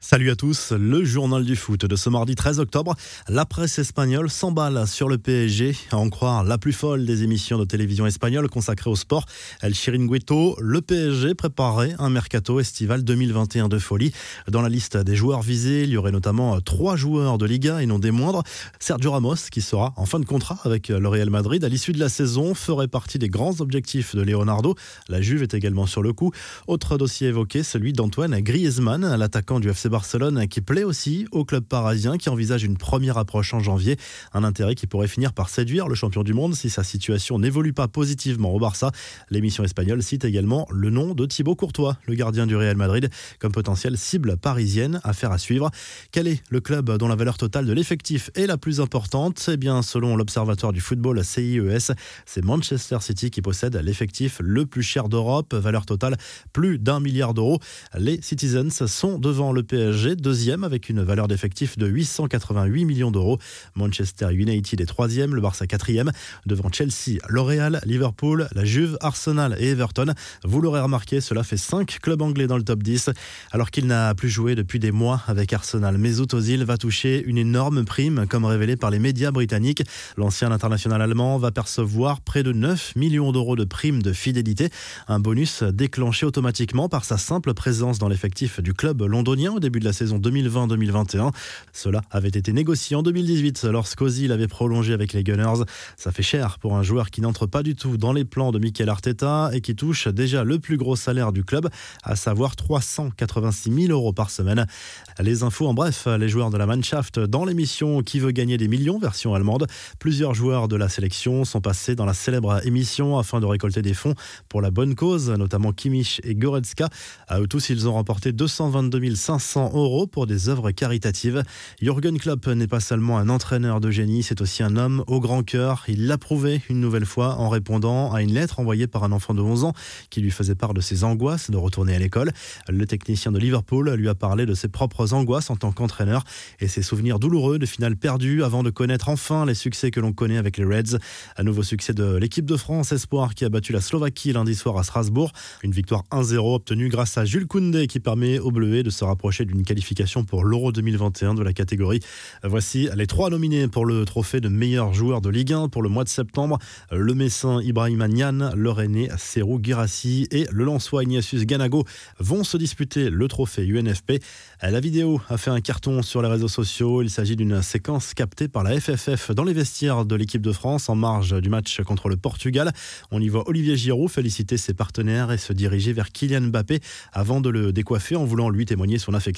Salut à tous, le journal du foot de ce mardi 13 octobre. La presse espagnole s'emballe sur le PSG, à en croire la plus folle des émissions de télévision espagnole consacrées au sport. El Chiringuito, le PSG préparait un mercato estival 2021 de folie. Dans la liste des joueurs visés, il y aurait notamment trois joueurs de Liga et non des moindres. Sergio Ramos, qui sera en fin de contrat avec le Real Madrid à l'issue de la saison, ferait partie des grands objectifs de Leonardo. La Juve est également sur le coup. Autre dossier évoqué, celui d'Antoine Griezmann, l'attaquant du FC Barcelone qui plaît aussi au club parisien qui envisage une première approche en janvier. Un intérêt qui pourrait finir par séduire le champion du monde si sa situation n'évolue pas positivement au Barça. L'émission espagnole cite également le nom de Thibaut Courtois, le gardien du Real Madrid, comme potentielle cible parisienne. Affaire à suivre. Quel est le club dont la valeur totale de l'effectif est la plus importante? Eh bien, selon l'Observatoire du football CIES, c'est Manchester City qui possède l'effectif le plus cher d'Europe, valeur totale plus d'un milliard d'euros. Les Citizens sont devant le PSG, deuxième avec une valeur d'effectif de 888 millions d'euros. Manchester United est troisième, le Barça quatrième, devant Chelsea, L'Oréal, Liverpool, la Juve, Arsenal et Everton. Vous l'aurez remarqué, cela fait cinq clubs anglais dans le top 10, alors qu'il n'a plus joué depuis des mois avec Arsenal. Mesut Ozil va toucher une énorme prime, comme révélé par les médias britanniques. L'ancien international allemand va percevoir près de 9 millions d'euros de prime de fidélité, un bonus déclenché automatiquement par sa simple présence dans l'effectif du club londonien au début de la saison 2020-2021. Cela avait été négocié en 2018 lorsqu'Ozil avait prolongé avec les Gunners. Ça fait cher pour un joueur qui n'entre pas du tout dans les plans de Mikel Arteta et qui touche déjà le plus gros salaire du club, à savoir 386 000 euros par semaine. Les infos en bref, les joueurs de la Mannschaft dans l'émission Qui veut gagner des millions, version allemande. Plusieurs joueurs de la sélection sont passés dans la célèbre émission afin de récolter des fonds pour la bonne cause, notamment Kimmich et Goretzka. À eux tous, ils ont remporté 222 500 euros pour des œuvres caritatives. Jürgen Klopp n'est pas seulement un entraîneur de génie, c'est aussi un homme au grand cœur. Il l'a prouvé une nouvelle fois en répondant à une lettre envoyée par un enfant de 11 ans qui lui faisait part de ses angoisses de retourner à l'école. Le technicien de Liverpool lui a parlé de ses propres angoisses en tant qu'entraîneur et ses souvenirs douloureux de finales perdues avant de connaître enfin les succès que l'on connaît avec les Reds. Un nouveau succès de l'équipe de France Espoir qui a battu la Slovaquie lundi soir à Strasbourg. Une victoire 1-0 obtenue grâce à Jules Koundé qui permet aux Bleus de se rapprocher d'une qualification pour l'Euro 2021 de la catégorie. Voici les trois nominés pour le trophée de meilleur joueur de Ligue 1 pour le mois de septembre. Le Messin Ibrahim Nian, le Rennais Serou Girassi et le Lançois Ignatius Ganago vont se disputer le trophée UNFP. La vidéo a fait un carton sur les réseaux sociaux. Il s'agit d'une séquence captée par la FFF dans les vestiaires de l'équipe de France en marge du match contre le Portugal. On y voit Olivier Giroud féliciter ses partenaires et se diriger vers Kylian Mbappé avant de le décoiffer en voulant lui témoigner son affection.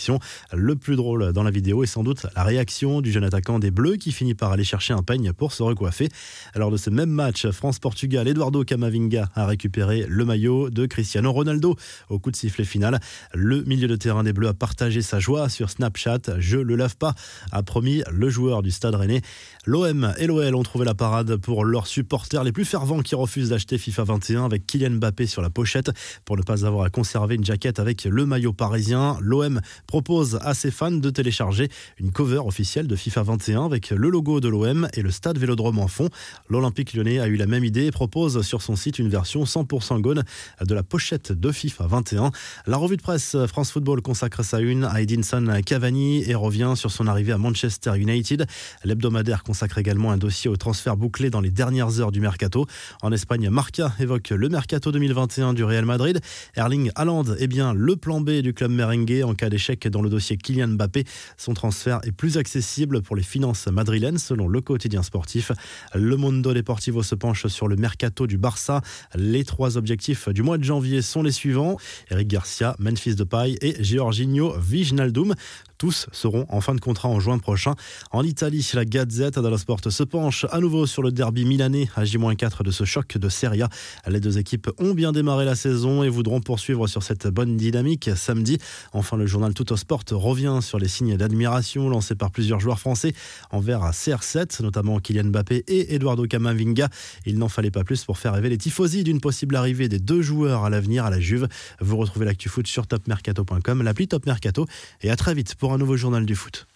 Le plus drôle dans la vidéo est sans doute la réaction du jeune attaquant des Bleus qui finit par aller chercher un peigne pour se recoiffer. Lors de ce même match, France-Portugal, Eduardo Camavinga a récupéré le maillot de Cristiano Ronaldo au coup de sifflet final. Le milieu de terrain des Bleus a partagé sa joie sur Snapchat. Je le lave pas, a promis le joueur du Stade Rennais. L'OM et l'OL ont trouvé la parade pour leurs supporters les plus fervents qui refusent d'acheter FIFA 21 avec Kylian Mbappé sur la pochette pour ne pas avoir à conserver une jaquette avec le maillot parisien. L'OM propose à ses fans de télécharger une cover officielle de FIFA 21 avec le logo de l'OM et le stade Vélodrome en fond. L'Olympique lyonnais a eu la même idée et propose sur son site une version 100% gone de la pochette de FIFA 21. La revue de presse France Football consacre sa une à Edinson Cavani et revient sur son arrivée à Manchester United. L'hebdomadaire consacre également un dossier au transfert bouclé dans les dernières heures du mercato. En Espagne, Marca évoque le mercato 2021 du Real Madrid. Erling Haaland est bien le plan B du club merengue en cas d'échec dans le dossier Kylian Mbappé. Son transfert est plus accessible pour les finances madrilènes selon le quotidien sportif. Le Mundo Deportivo se penche sur le mercato du Barça. Les trois objectifs du mois de janvier sont les suivants. Eric Garcia, Memphis Depay et Giorginio Vignaldum. Tous seront en fin de contrat en juin prochain. En Italie, la Gazette dello Sport se penche à nouveau sur le derby milanais à J-4 de ce choc de Serie A. Les deux équipes ont bien démarré la saison et voudront poursuivre sur cette bonne dynamique samedi. Enfin, le journal Tutto Sport revient sur les signes d'admiration lancés par plusieurs joueurs français envers CR7, notamment Kylian Mbappé et Eduardo Camavinga. Il n'en fallait pas plus pour faire rêver les tifosi d'une possible arrivée des deux joueurs à l'avenir à la Juve. Vous retrouvez l'actu foot sur topmercato.com, l'appli Top Mercato et à très vite un nouveau journal du foot.